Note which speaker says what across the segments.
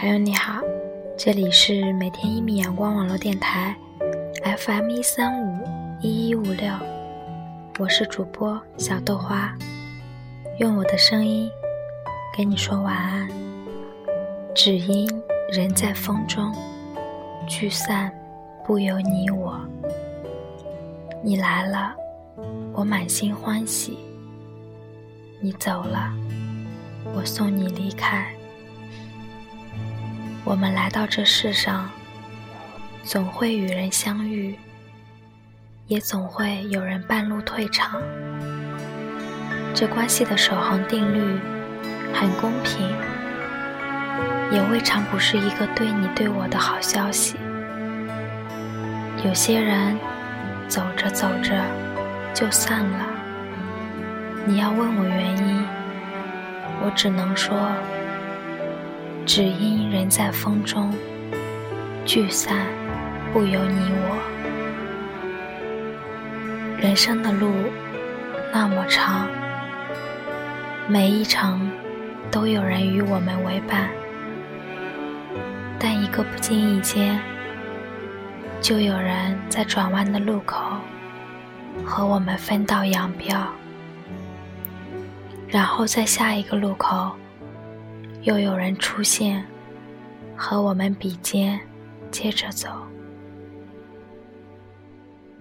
Speaker 1: 朋友你好，这里是每天一米阳光网络电台，FM 一三五一一五六，我是主播小豆花，用我的声音给你说晚安。只因人在风中，聚散不由你我。你来了，我满心欢喜；你走了，我送你离开。我们来到这世上，总会与人相遇，也总会有人半路退场。这关系的守恒定律很公平，也未尝不是一个对你对我的好消息。有些人走着走着就散了，你要问我原因，我只能说。只因人在风中，聚散不由你我。人生的路那么长，每一程都有人与我们为伴，但一个不经意间，就有人在转弯的路口和我们分道扬镳，然后在下一个路口。又有人出现，和我们比肩，接着走。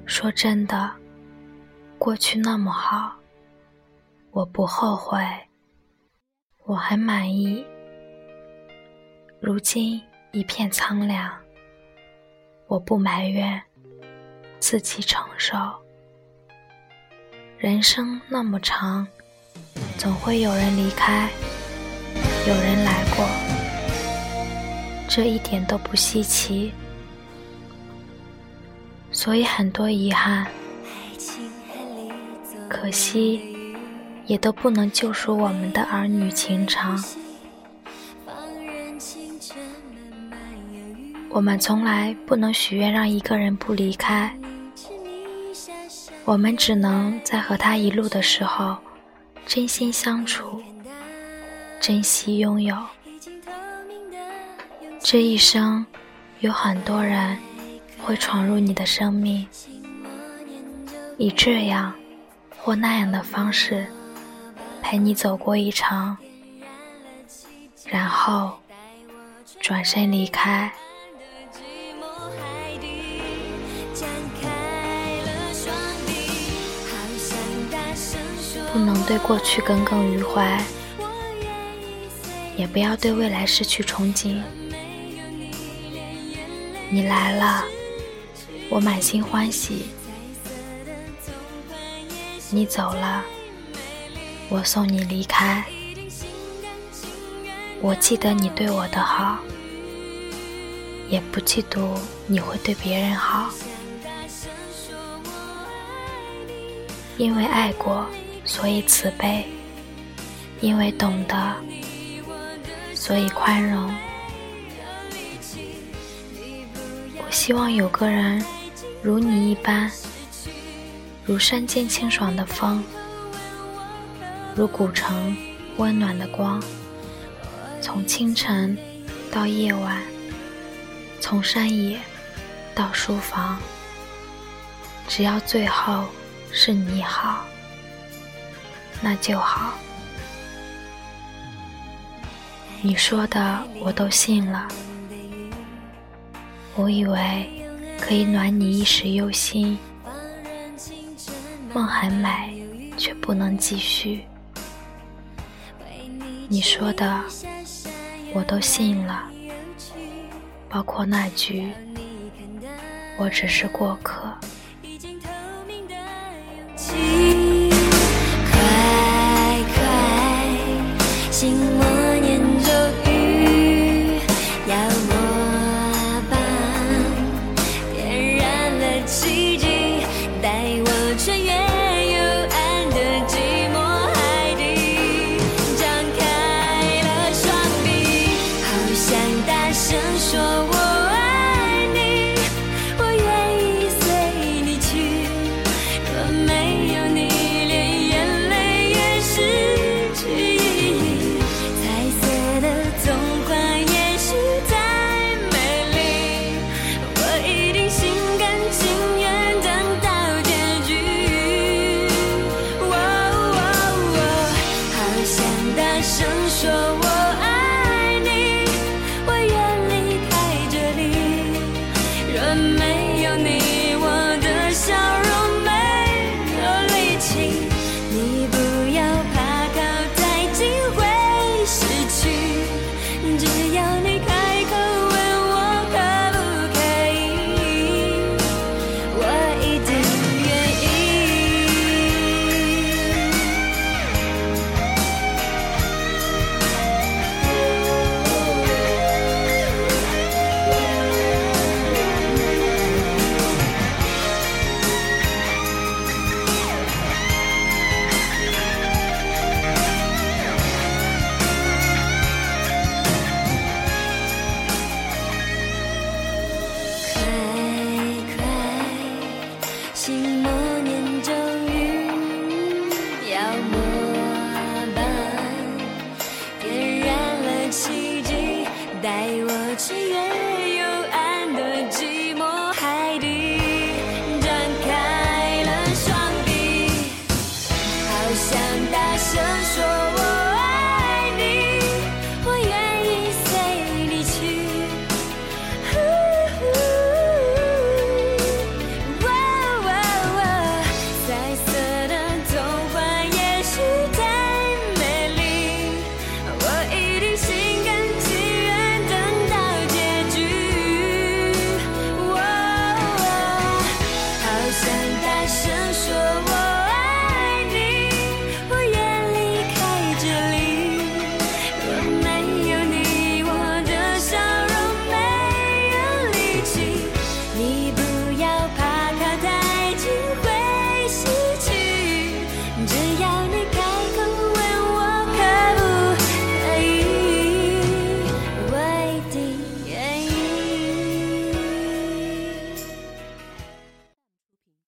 Speaker 1: 说真的，过去那么好，我不后悔，我很满意。如今一片苍凉，我不埋怨，自己承受。人生那么长，总会有人离开。有人来过，这一点都不稀奇，所以很多遗憾，可惜，也都不能救赎我们的儿女情长。我们从来不能许愿让一个人不离开，我们只能在和他一路的时候，真心相处。珍惜拥有，这一生有很多人会闯入你的生命，以这样或那样的方式陪你走过一场，然后转身离开。不能对过去耿耿于怀。也不要对未来失去憧憬。你来了，我满心欢喜；你走了，我送你离开。我记得你对我的好，也不嫉妒你会对别人好。因为爱过，所以慈悲；因为懂得。所以宽容。我希望有个人如你一般，如山间清爽的风，如古城温暖的光。从清晨到夜晚，从山野到书房，只要最后是你好，那就好。你说的我都信了，我以为可以暖你一时忧心，梦很美，却不能继续。你说的我都信了，包括那句“我只是过客”。
Speaker 2: someday she is.